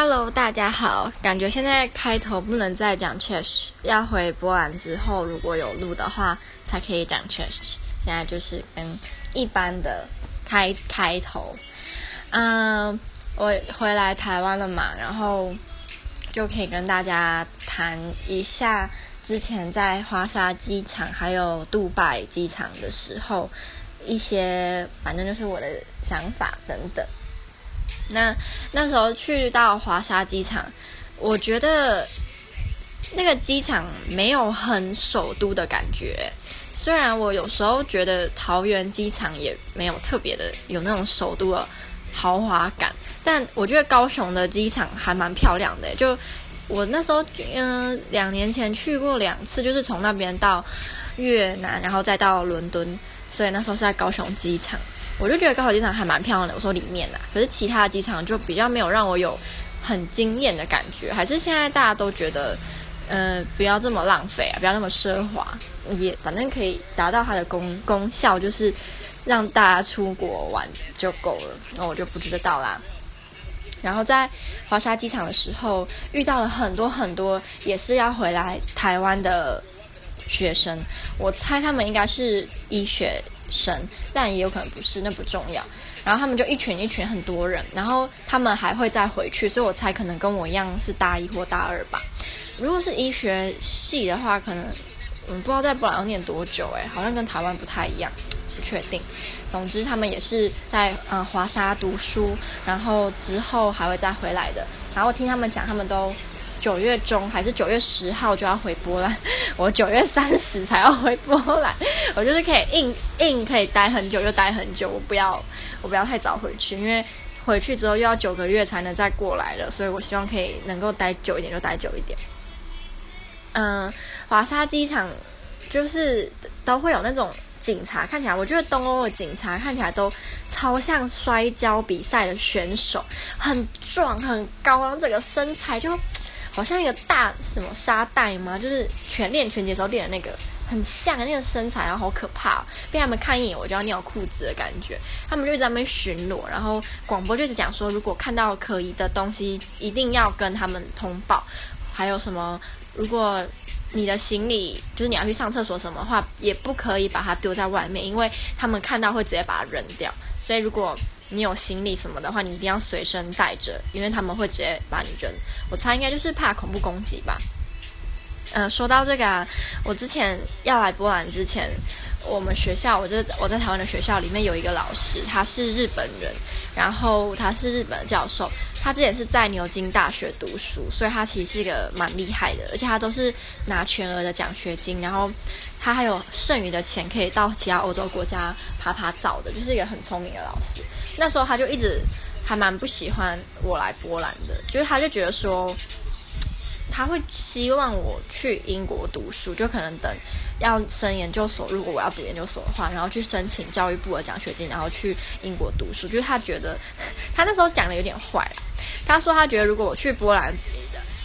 Hello，大家好。感觉现在开头不能再讲 Czech，要回波兰之后，如果有录的话才可以讲 Czech。现在就是跟一般的开开头。嗯，我回来台湾了嘛，然后就可以跟大家谈一下之前在华沙机场还有杜拜机场的时候一些，反正就是我的想法等等。那那时候去到华沙机场，我觉得那个机场没有很首都的感觉。虽然我有时候觉得桃园机场也没有特别的有那种首都的豪华感，但我觉得高雄的机场还蛮漂亮的。就我那时候，嗯、两年前去过两次，就是从那边到越南，然后再到伦敦，所以那时候是在高雄机场。我就觉得高雄机场还蛮漂亮的，我说里面的，可是其他的机场就比较没有让我有很惊艳的感觉。还是现在大家都觉得，嗯、呃，不要这么浪费啊，不要那么奢华，也反正可以达到它的功功效，就是让大家出国玩就够了。那我就不知道啦。然后在华沙机场的时候，遇到了很多很多也是要回来台湾的学生，我猜他们应该是医学。生，但也有可能不是，那不重要。然后他们就一群一群很多人，然后他们还会再回去，所以我猜可能跟我一样是大一或大二吧。如果是医学系的话，可能嗯不知道在波兰要念多久，诶，好像跟台湾不太一样，不确定。总之他们也是在嗯华沙读书，然后之后还会再回来的。然后听他们讲，他们都。九月中还是九月十号就要回波兰，我九月三十才要回波兰，我就是可以硬硬可以待很久就待很久，我不要我不要太早回去，因为回去之后又要九个月才能再过来了，所以我希望可以能够待久一点就待久一点。嗯，华沙机场就是都会有那种警察，看起来我觉得东欧的警察看起来都超像摔跤比赛的选手，很壮很高，然后整个身材就。好像一个大什么沙袋吗？就是全练拳击时候练的那个，很像那个身材，然后好可怕，被他们看一眼我就要尿裤子的感觉。他们就在那边巡逻，然后广播就一直讲说，如果看到可疑的东西，一定要跟他们通报。还有什么，如果你的行李就是你要去上厕所什么的话，也不可以把它丢在外面，因为他们看到会直接把它扔掉。所以如果你有行李什么的话，你一定要随身带着，因为他们会直接把你扔。我猜应该就是怕恐怖攻击吧。嗯，说到这个啊，我之前要来波兰之前，我们学校，我就我在台湾的学校里面有一个老师，他是日本人，然后他是日本的教授，他之前是在牛津大学读书，所以他其实是一个蛮厉害的，而且他都是拿全额的奖学金，然后他还有剩余的钱可以到其他欧洲国家趴趴走的，就是一个很聪明的老师。那时候他就一直还蛮不喜欢我来波兰的，就是他就觉得说，他会希望我去英国读书，就可能等要升研究所，如果我要读研究所的话，然后去申请教育部的奖学金，然后去英国读书。就是他觉得，他那时候讲的有点坏，他说他觉得如果我去波兰。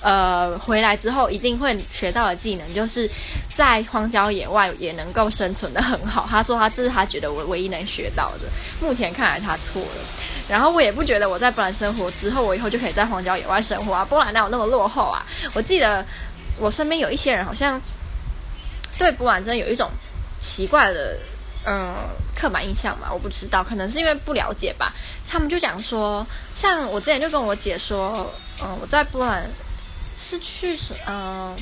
呃，回来之后一定会学到的技能，就是在荒郊野外也能够生存得很好。他说他这是他觉得我唯一能学到的。目前看来他错了。然后我也不觉得我在波兰生活之后，我以后就可以在荒郊野外生活啊。波兰哪有那么落后啊？我记得我身边有一些人好像对波兰真的有一种奇怪的嗯刻板印象嘛，我不知道，可能是因为不了解吧。他们就讲说，像我之前就跟我姐说，嗯，我在波兰。是去什嗯，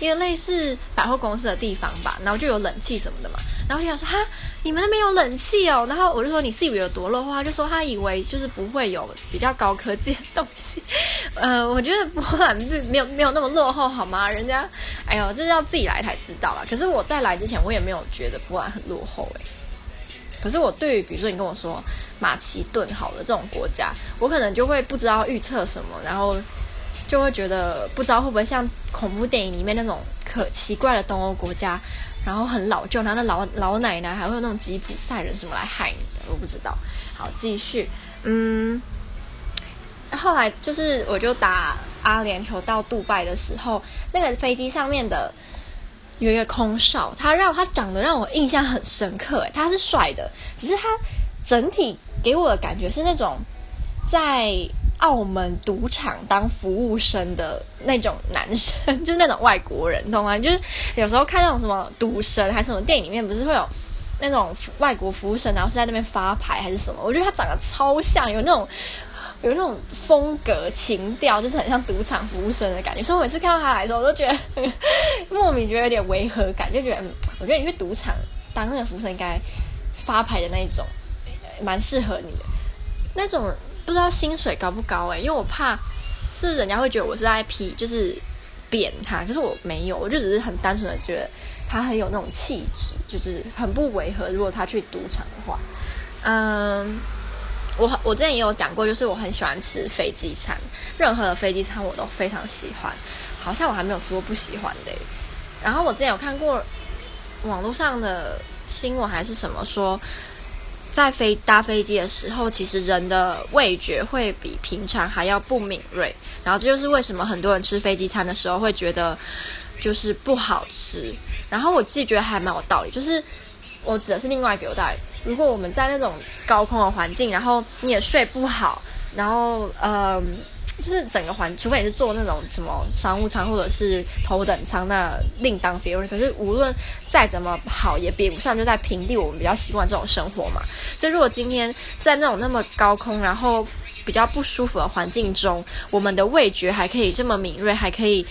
一个类似百货公司的地方吧，然后就有冷气什么的嘛，然后就想说哈，你们那边有冷气哦，然后我就说你是以为有多落后，他就说他以为就是不会有比较高科技的东西，呃，我觉得波兰没有没有那么落后好吗？人家，哎呦，这是要自己来才知道啦。可是我在来之前，我也没有觉得波兰很落后诶。可是我对于比如说你跟我说马其顿好了这种国家，我可能就会不知道预测什么，然后。就会觉得不知道会不会像恐怖电影里面那种可奇怪的东欧国家，然后很老旧，然后那老老奶奶还会有那种吉普赛人什么来害你的，我不知道。好，继续。嗯，后来就是我就打阿联酋到杜拜的时候，那个飞机上面的有一个空少，他让他长得让我印象很深刻。他是帅的，只是他整体给我的感觉是那种在。澳门赌场当服务生的那种男生，就是那种外国人，懂吗？就是有时候看那种什么赌神还是什么电影里面，不是会有那种外国服务生，然后是在那边发牌还是什么？我觉得他长得超像，有那种有那种风格情调，就是很像赌场服务生的感觉。所以我每次看到他来的时候，我都觉得莫名觉得有点违和感，就觉得，我觉得你去赌场当那个服务生应该发牌的那一种，蛮适合你的那种。不知道薪水高不高哎、因为我怕是人家会觉得我是 IP，，就是贬他，可是我没有，我就只是很单纯的觉得他很有那种气质，就是很不违和。如果他去赌场的话，嗯，我我之前也有讲过，就是我很喜欢吃飞机餐，任何的飞机餐我都非常喜欢，好像我还没有吃过不喜欢的、然后我之前有看过网络上的新闻还是什么说。在飞搭飞机的时候，其实人的味觉会比平常还要不敏锐，然后这就是为什么很多人吃飞机餐的时候会觉得就是不好吃。然后我自己觉得还蛮有道理，就是我指的是另外一个有道理。如果我们在那种高空的环境，然后你也睡不好，然后嗯。就是整个环，除非你是坐那种什么商务舱或者是头等舱，那另当别论。可是无论再怎么好，也比不上就在平地我们比较习惯这种生活嘛。所以如果今天在那种那么高空，然后比较不舒服的环境中，我们的味觉还可以这么敏锐，还可以。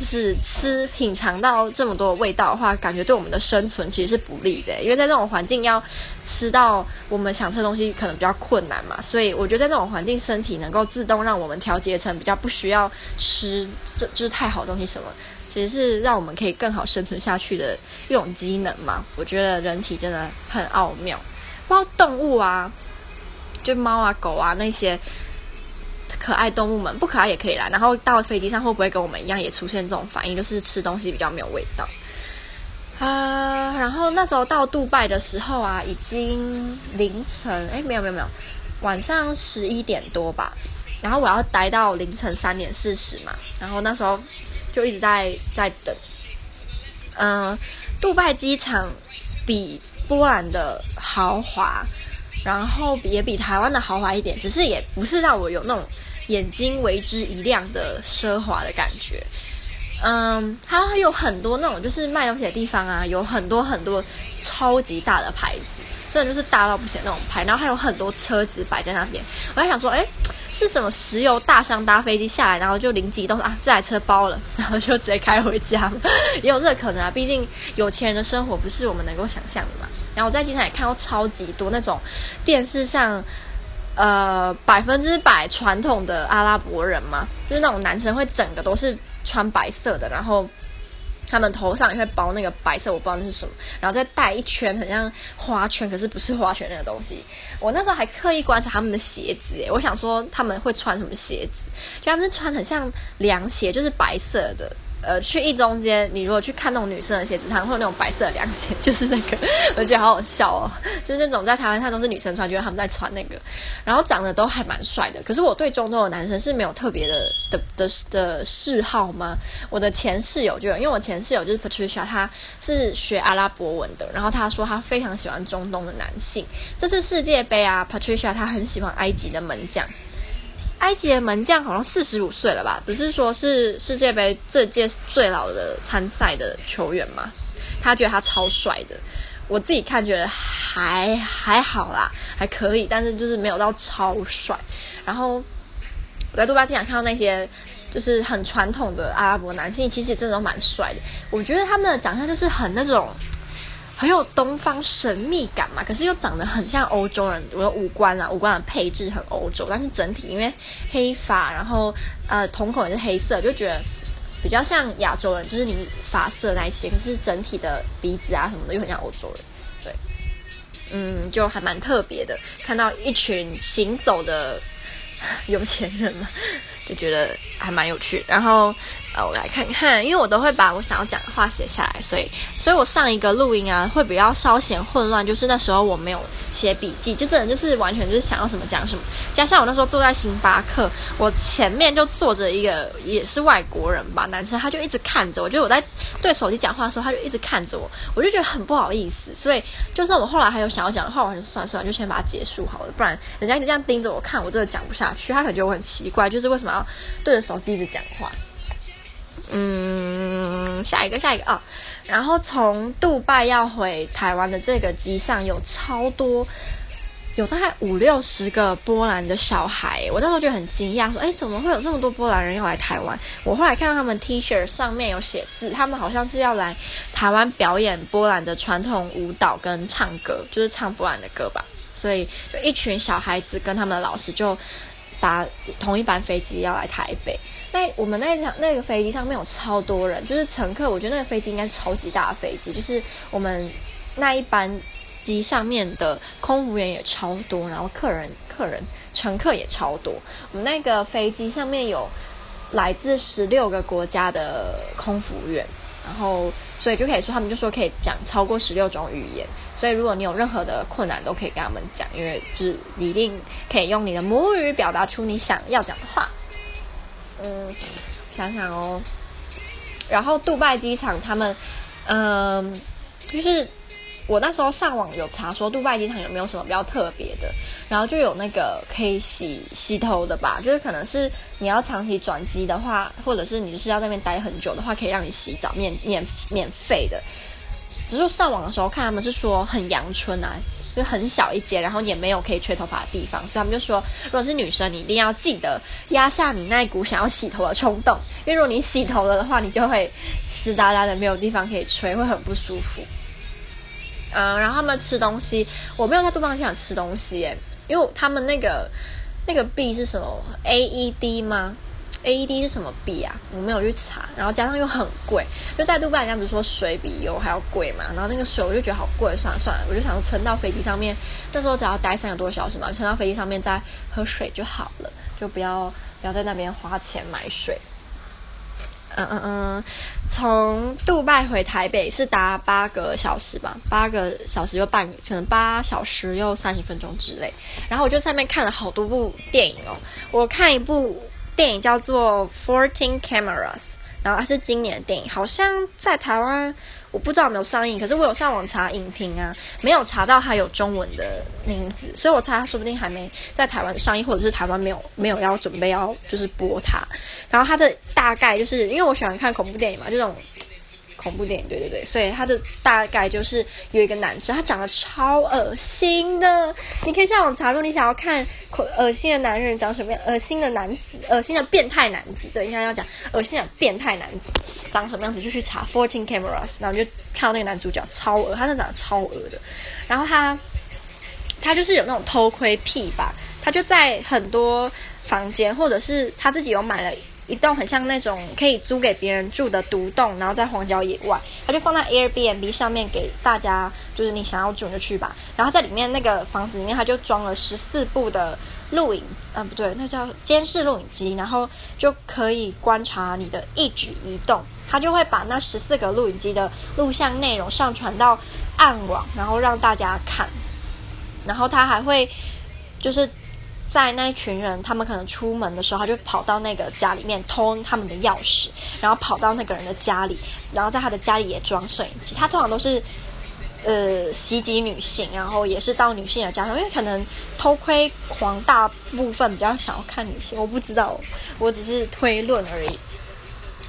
就是吃品尝到这么多味道的话，感觉对我们的生存其实是不利的，因为在这种环境要吃到我们想吃的东西可能比较困难嘛，所以我觉得在这种环境，身体能够自动让我们调节成比较不需要吃这就是太好的东西什么，其实是让我们可以更好生存下去的一种机能嘛。我觉得人体真的很奥妙，包括动物啊，就猫啊狗啊那些。可爱动物们不可爱也可以啦。然后到飞机上会不会跟我们一样也出现这种反应，就是吃东西比较没有味道啊？然后那时候到杜拜的时候啊，已经凌晨，诶，没有没有没有，晚上十一点多吧。然后我要待到凌晨三点四十嘛。然后那时候就一直在在等。嗯，杜拜机场比波兰的豪华，然后也比台湾的豪华一点，只是也不是让我有那种。眼睛为之一亮的奢华的感觉，嗯，它有很多那种就是卖东西的地方啊，有很多很多超级大的牌子，真的就是大到不行那种牌，然后还有很多车子摆在那边。我在想说，诶，是什么石油大商搭飞机下来，然后就灵机一动啊，这台车包了，然后就直接开回家，也有这个可能啊。毕竟有钱人的生活不是我们能够想象的嘛。然后我在机场也看到超级多那种电视上。呃，百分之百传统的阿拉伯人嘛，就是那种男生会整个都是穿白色的，然后他们头上也会包那个白色，我不知道那是什么，然后再戴一圈很像花圈，可是不是花圈那个东西。我那时候还刻意观察他们的鞋子，我想说他们会穿什么鞋子，就他们是穿很像凉鞋，就是白色的。呃，去一中间，你如果去看那种女生的鞋子，它会有那种白色的凉鞋，就是那个，我觉得好好笑哦。就是那种在台湾看都是女生穿，觉得他们在穿那个，然后长得都还蛮帅的。可是我对中东的男生是没有特别的的的的嗜好吗？我的前室友就有，因为我前室友就是 Patricia，她是学阿拉伯文的，然后她说她非常喜欢中东的男性。这次世界杯啊，Patricia 她很喜欢埃及的门将。埃及的门将好像四十五岁了吧？不是说是世界杯这届最老的参赛的球员吗？他觉得他超帅的，我自己看觉得还还好啦，还可以，但是就是没有到超帅。然后我在杜拜经常看到那些就是很传统的阿拉伯男性，其实真的蛮帅的。我觉得他们的长相就是很那种。很有东方神秘感嘛，可是又长得很像欧洲人。我的五官啊，五官的配置很欧洲，但是整体因为黑发，然后呃瞳孔也是黑色，就觉得比较像亚洲人，就是你发色那一些。可是整体的鼻子啊什么的又很像欧洲人，对，嗯，就还蛮特别的。看到一群行走的 有钱人嘛，就觉得还蛮有趣。然后呃，我来看看，因为我都会把我想要讲的话写下来，所以所以我上一个录音啊会比较稍显混乱，就是那时候我没有。写笔记，就真的就是完全就是想要什么讲什么。加上我那时候坐在星巴克，我前面就坐着一个也是外国人吧，男生，他就一直看着我。就我在对手机讲话的时候，他就一直看着我，我就觉得很不好意思。所以，就算我后来还有想要讲的话，我还是算算，就先把它结束好了。不然人家一直这样盯着我看，我真的讲不下去。他可能觉得我很奇怪，就是为什么要对着手机一直讲话？嗯，下一个，下一个啊。然后从杜拜要回台湾的这个机上有超多，有大概五六十个波兰的小孩，我那时候就很惊讶，说：“哎，怎么会有这么多波兰人要来台湾？”我后来看到他们 T 恤上面有写字，他们好像是要来台湾表演波兰的传统舞蹈跟唱歌，就是唱波兰的歌吧。所以就一群小孩子跟他们的老师就搭同一班飞机要来台北。在我们那场那个飞机上面有超多人，就是乘客。我觉得那个飞机应该超级大飞机，就是我们那一班机上面的空服员也超多，然后客人、客人、乘客也超多。我们那个飞机上面有来自十六个国家的空服员，然后所以就可以说他们就说可以讲超过十六种语言。所以如果你有任何的困难，都可以跟他们讲，因为就是你一定可以用你的母语表达出你想要讲的话。嗯，想想哦，然后杜拜机场他们，嗯，就是我那时候上网有查说杜拜机场有没有什么比较特别的，然后就有那个可以洗洗头的吧，就是可能是你要长期转机的话，或者是你是要在那边待很久的话，可以让你洗澡免免免费的。只是上网的时候看他们是说很阳春啊。就很小一间，然后也没有可以吹头发的地方，所以他们就说，如果是女生，你一定要记得压下你那一股想要洗头的冲动，因为如果你洗头了的话，你就会湿哒哒的，没有地方可以吹，会很不舒服。嗯，然后他们吃东西，我没有在杜拜机场吃东西耶，因为他们那个那个币是什么 AED 吗？AED 是什么币啊？我没有去查，然后加上又很贵，就在杜拜，人家不是说水比油还要贵嘛？然后那个水我就觉得好贵，算了算了，我就想撑到飞机上面，那时候只要待三个多小时嘛，撑到飞机上面再喝水就好了，就不要不要在那边花钱买水。嗯嗯，从杜拜回台北是搭八个小时吧，八个小时又半，可能八小时又三十分钟之类。然后我就在那看了好多部电影哦，我看一部。电影叫做《Fourteen Cameras》，然后它是今年的电影，好像在台湾我不知道有没有上映，可是我有上网查影评啊，没有查到它有中文的名字，所以我猜它说不定还没在台湾上映，或者是台湾没有没有要准备要就是播它。然后它的大概就是因为我喜欢看恐怖电影嘛，这种。恐怖电影，对对对，所以他的大概就是有一个男生，他长得超恶心的。你可以上网查，如果你想要看恶心的男人长什么样，恶心的男子，恶心的变态男子，对，应该要讲恶心的变态男子长什么样子，就去查 Fourteen Cameras，然后就看到那个男主角超恶，他是长得超恶的。然后他他就是有那种偷窥癖吧，他就在很多房间，或者是他自己有买了。一栋很像那种可以租给别人住的独栋，然后在荒郊野外，他就放在 Airbnb 上面给大家，就是你想要住就去吧。然后在里面那个房子里面，他就装了十四部的录影，嗯，不对，那叫监视录影机，然后就可以观察你的一举一动。他就会把那十四个录影机的录像内容上传到暗网，然后让大家看。然后他还会就是。在那一群人，他们可能出门的时候，他就跑到那个家里面偷他们的钥匙，然后跑到那个人的家里，然后在他的家里也装摄影机。他通常都是呃袭击女性，然后也是到女性的家中，因为可能偷窥狂大部分比较想要看女性，我不知道，我只是推论而已。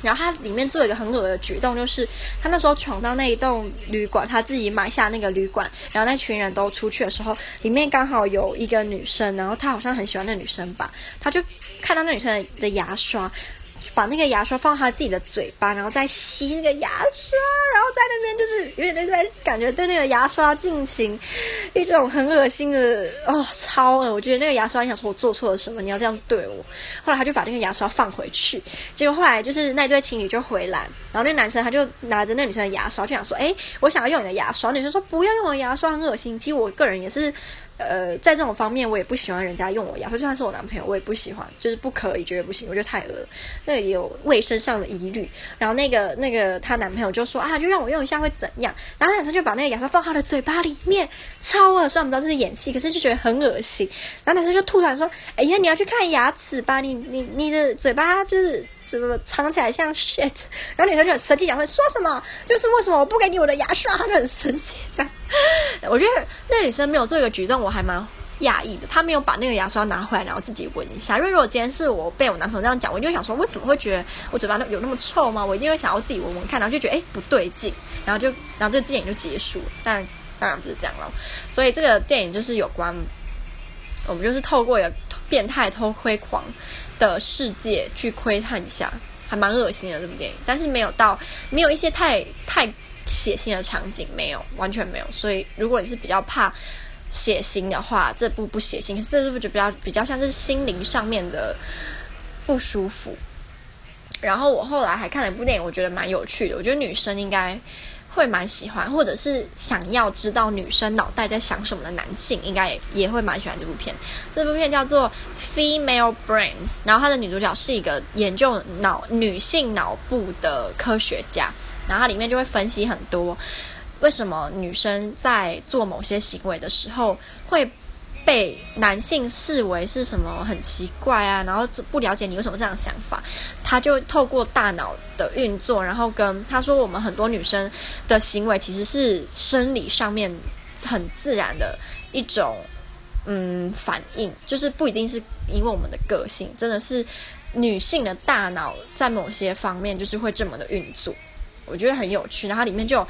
然后他里面做了一个很恶的举动，就是他那时候闯到那一栋旅馆，他自己买下那个旅馆，然后那群人都出去的时候，里面刚好有一个女生，然后他好像很喜欢那女生吧，他就看到那女生的牙刷。把那个牙刷放他自己的嘴巴，然后再吸那个牙刷，然后在那边就是有点在感觉对那个牙刷进行一种很恶心的哦，超恶！我觉得那个牙刷，你想说我做错了什么？你要这样对我？后来他就把那个牙刷放回去，结果后来就是那对情侣就回来，然后那男生他就拿着那女生的牙刷，就想说：“哎，我想要用你的牙刷。”女生说：“不要用我牙刷，很恶心。”其实我个人也是。呃，在这种方面，我也不喜欢人家用我牙刷，就算是我男朋友，我也不喜欢，就是不可以，绝对不行，我觉得太恶了。那也有卫生上的疑虑。然后那个那个她男朋友就说啊，就让我用一下会怎样？然后男生就把那个牙刷放他的嘴巴里面，超恶，虽然不知道这是演戏，可是就觉得很恶心。然后男生就吐出来说：“哎呀，你要去看牙齿吧，你你你的嘴巴就是。”怎么藏起来像 shit？然后女生就很生气，讲会说什么？就是为什么我不给你我的牙刷？她就很生气。这样，我觉得那女生没有做一个举动，我还蛮讶异的。她没有把那个牙刷拿回来，然后自己闻一下。因为如果今天是我被我男朋友这样讲，我就会想说，为什么会觉得我嘴巴有那么臭吗？我一定会想要自己闻闻看，然后就觉得哎不对劲，然后就然后这个电影就结束了。但当然不是这样了。所以这个电影就是有关，我们就是透过一个变态偷窥狂的世界去窥探一下，还蛮恶心的这部电影，但是没有到没有一些太太血腥的场景，没有完全没有。所以如果你是比较怕血腥的话，这部不血腥，可是这部就比较比较像是心灵上面的不舒服。然后我后来还看了一部电影，我觉得蛮有趣的，我觉得女生应该。会蛮喜欢，或者是想要知道女生脑袋在想什么的男性，应该也也会蛮喜欢这部片。这部片叫做《Female Brains》，然后它的女主角是一个研究脑女性脑部的科学家，然后它里面就会分析很多为什么女生在做某些行为的时候会。被男性视为是什么很奇怪啊，然后不了解你有什么这样的想法，他就透过大脑的运作，然后跟他说，我们很多女生的行为其实是生理上面很自然的一种嗯反应，就是不一定是因为我们的个性，真的是女性的大脑在某些方面就是会这么的运作，我觉得很有趣，然后里面就有。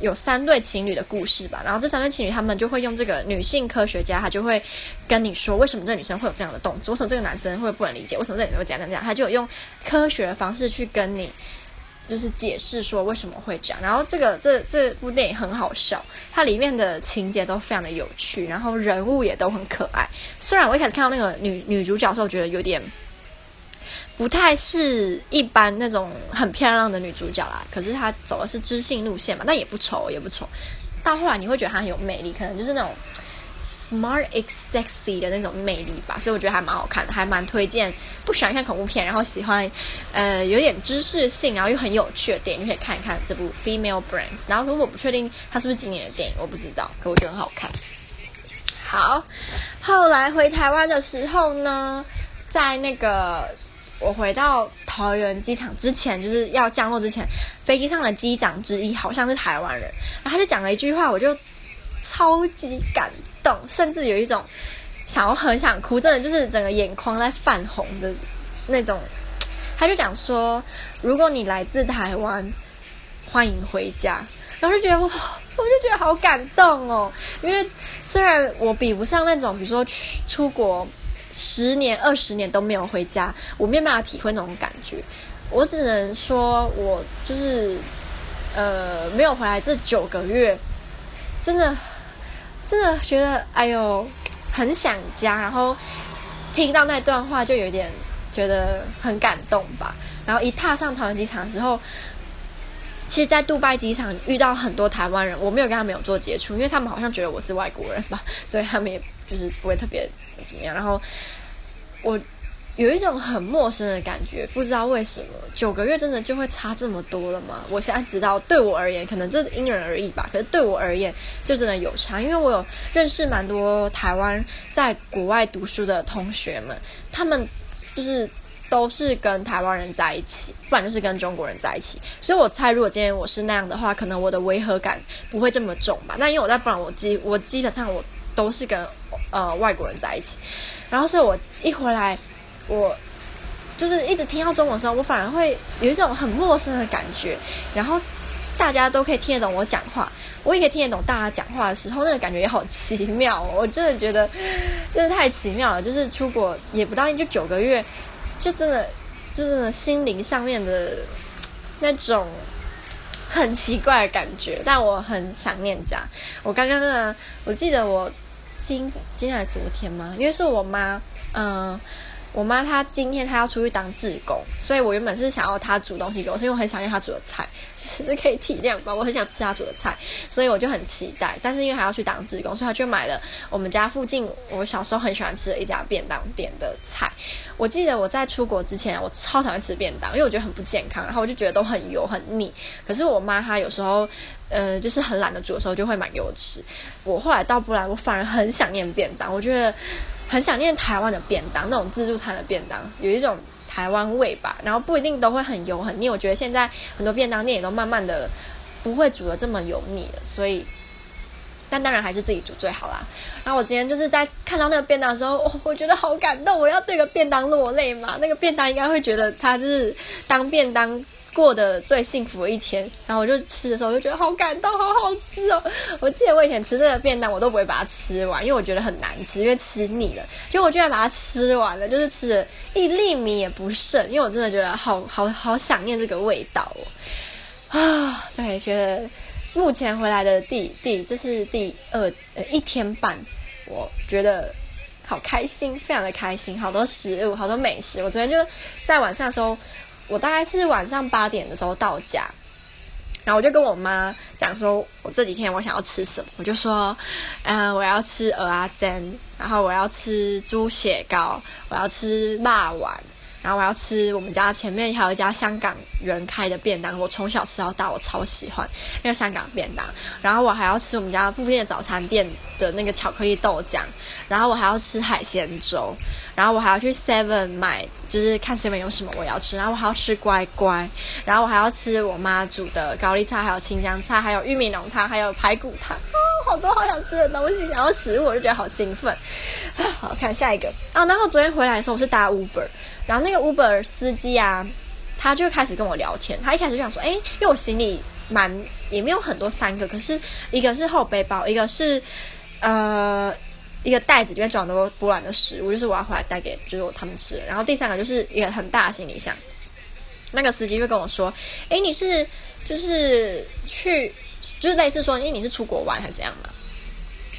有三对情侣的故事吧，然后这三对情侣他们就会用这个女性科学家，她就会跟你说为什么这女生会有这样的动作，为什么这个男生会不能理解，为什么这个女生会这样这样这样，他就用科学的方式去跟你就是解释说为什么会这样。然后这个这这部电影很好笑，它里面的情节都非常的有趣，然后人物也都很可爱。虽然我一开始看到那个女女主角的时候，我觉得有点。不太是一般那种很漂亮的女主角啦，可是她走的是知性路线嘛，但也不丑也不丑。到后来你会觉得她很有魅力，可能就是那种 smart and sexy 的那种魅力吧，所以我觉得还蛮好看的，还蛮推荐。不喜欢看恐怖片，然后喜欢呃有点知识性，然后又很有趣的电影，你可以看一看这部 Female Brains。然后如果我不确定它是不是今年的电影，我不知道，可我觉得很好看。好，后来回台湾的时候呢，在那个。我回到桃园机场之前，就是要降落之前，飞机上的机长之一好像是台湾人，然后他就讲了一句话，我就超级感动，甚至有一种想要很想哭，真的就是整个眼眶在泛红的那种。他就讲说，如果你来自台湾，欢迎回家。然后就觉得哇，我就觉得好感动哦，因为虽然我比不上那种，比如说去出国。十年、二十年都没有回家，我没有办法体会那种感觉。我只能说，我就是呃，没有回来这九个月，真的真的觉得哎呦，很想家。然后听到那段话，就有点觉得很感动吧。然后一踏上桃园机场的时候，其实，在杜拜机场遇到很多台湾人，我没有跟他们有做接触，因为他们好像觉得我是外国人吧，所以他们也就是不会特别。怎么样？然后我有一种很陌生的感觉，不知道为什么九个月真的就会差这么多了吗？我现在知道，对我而言，可能这因人而异吧。可是对我而言，就真的有差，因为我有认识蛮多台湾在国外读书的同学们，他们就是都是跟台湾人在一起，不然就是跟中国人在一起。所以我猜，如果今天我是那样的话，可能我的违和感不会这么重吧。那因为我在不然，我基我基本上我。都是跟呃外国人在一起，然后所以我一回来，我就是一直听到中文的时候，我反而会有一种很陌生的感觉。然后大家都可以听得懂我讲话，我也可以听得懂大家讲话的时候，那个感觉也好奇妙。我真的觉得真的太奇妙了。就是出国也不到就九个月，就真的就是心灵上面的那种。很奇怪的感觉，但我很想念家。我刚刚呢，我记得我今今天还昨天吗？因为是我妈，嗯、我妈她今天她要出去当志工，所以我原本是想要她煮东西给我，是因为我很想念她煮的菜，其 实可以体谅吧。我很想吃她煮的菜，所以我就很期待。但是因为她要去当志工，所以她就买了我们家附近我小时候很喜欢吃的一家便当店的菜。我记得我在出国之前，我超讨厌吃便当，因为我觉得很不健康，然后我就觉得都很油很腻。可是我妈她有时候。呃，就是很懒得煮的时候，就会买给我吃。我后来到不来，我反而很想念便当。我觉得很想念台湾的便当，那种自助餐的便当，有一种台湾味吧。然后不一定都会很油很腻。我觉得现在很多便当店也都慢慢的不会煮得这么油腻了。所以，但当然还是自己煮最好啦。然后我今天就是在看到那个便当的时候，我觉得好感动，我要对个便当落泪嘛。那个便当应该会觉得它是当便当。过的最幸福的一天，然后我就吃的时候，我就觉得好感动，好好吃哦！我记得我以前吃这个便当，我都不会把它吃完，因为我觉得很难吃，因为吃腻了。结果我居然把它吃完了，就是吃了一粒米也不剩，因为我真的觉得好好好想念这个味道哦！啊，对，觉得目前回来的第第这是第二呃一天半，我觉得好开心，非常的开心，好多食物，好多美食。我昨天就在晚上的时候。我大概是晚上八点的时候到家，然后我就跟我妈讲说，我这几天我想要吃什么，我就说，嗯、我要吃蚵仔煎，然后我要吃猪血糕，我要吃辣丸。然后我要吃我们家前面还有一家香港人开的便当，我从小吃到大，我超喜欢那个香港便当。然后我还要吃我们家附近的早餐店的那个巧克力豆浆。然后我还要吃海鲜粥。然后我还要去 Seven 买，就是看 Seven 有什么我要吃。然后我还要吃乖乖。然后我还要吃我妈煮的高丽菜，还有青江菜，还有玉米浓汤，还有排骨汤。好多好想吃的东西，然后食物我就觉得好兴奋。好，看下一个啊。然后昨天回来的时候我是搭 Uber。然后那个 Uber 司机啊，他就开始跟我聊天。他一开始就想说：“诶，因为我行李蛮也没有很多，三个，可是一个是后背包，一个是呃一个袋子里面装的波兰的食物，就是我要回来带给就是我他们吃。然后第三个就是一个很大的行李箱。那个司机就跟我说：‘诶，你是就是去就是类似说，因为你是出国玩还是怎样嘛？’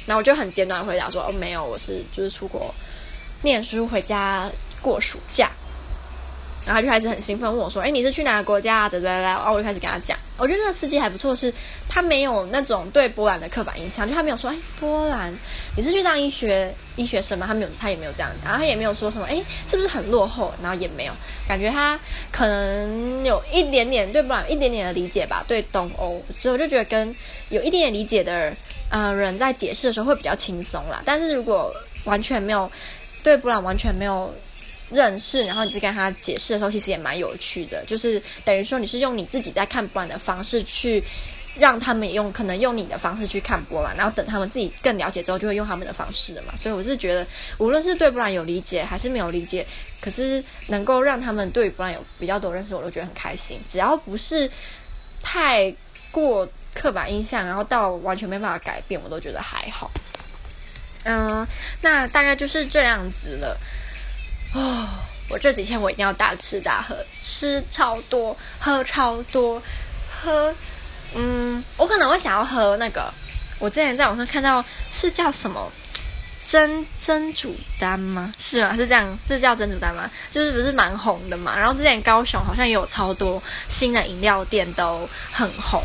然后我就很简短的回答说：‘哦，没有，我是就是出国念书回家。’过暑假，然后他就开始很兴奋问我说：“哎，你是去哪个国家啊？”对对对，然后我就开始跟他讲。我觉得那个司机还不错，是他没有那种对波兰的刻板印象，就他没有说：“哎，波兰，你是去当医学医学生吗？”他没有，他也没有这样，然后他也没有说什么：“哎，是不是很落后？”然后也没有，感觉他可能有一点点对波兰一点点的理解吧，对东欧，所以我就觉得跟有一点点理解的呃人在解释的时候会比较轻松啦。但是如果完全没有对波兰完全没有。认识，然后你再跟他解释的时候，其实也蛮有趣的。就是等于说，你是用你自己在看波兰的方式去让他们用，可能用你的方式去看波兰，然后等他们自己更了解之后，就会用他们的方式了嘛。所以我是觉得，无论是对波兰有理解还是没有理解，可是能够让他们对波兰有比较多认识，我都觉得很开心。只要不是太过刻板印象，然后到完全没办法改变，我都觉得还好。嗯，那大概就是这样子了。哦，我这几天我一定要大吃大喝，吃超多，喝超多，喝，嗯，我可能会想要喝那个，我之前在网上看到是叫什么珍珍煮丹吗？是吗？是这样，是叫珍煮丹吗？就是不是蛮红的嘛？然后之前高雄好像也有超多新的饮料店都很红，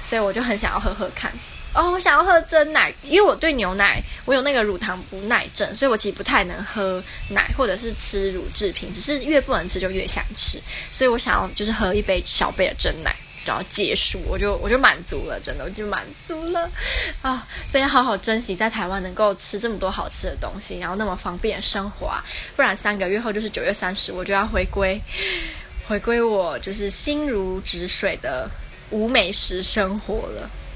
所以我就很想要喝喝看。哦，我想要喝真奶，因为我对牛奶我有那个乳糖不耐症，所以我其实不太能喝奶或者是吃乳制品，只是越不能吃就越想吃，所以我想要就是喝一杯小杯的真奶，然后结束，我就我就满足了，真的我就满足了啊、所以要好好珍惜在台湾能够吃这么多好吃的东西，然后那么方便的生活啊，不然三个月后就是九月三十，我就要回归回归我就是心如止水的无美食生活了。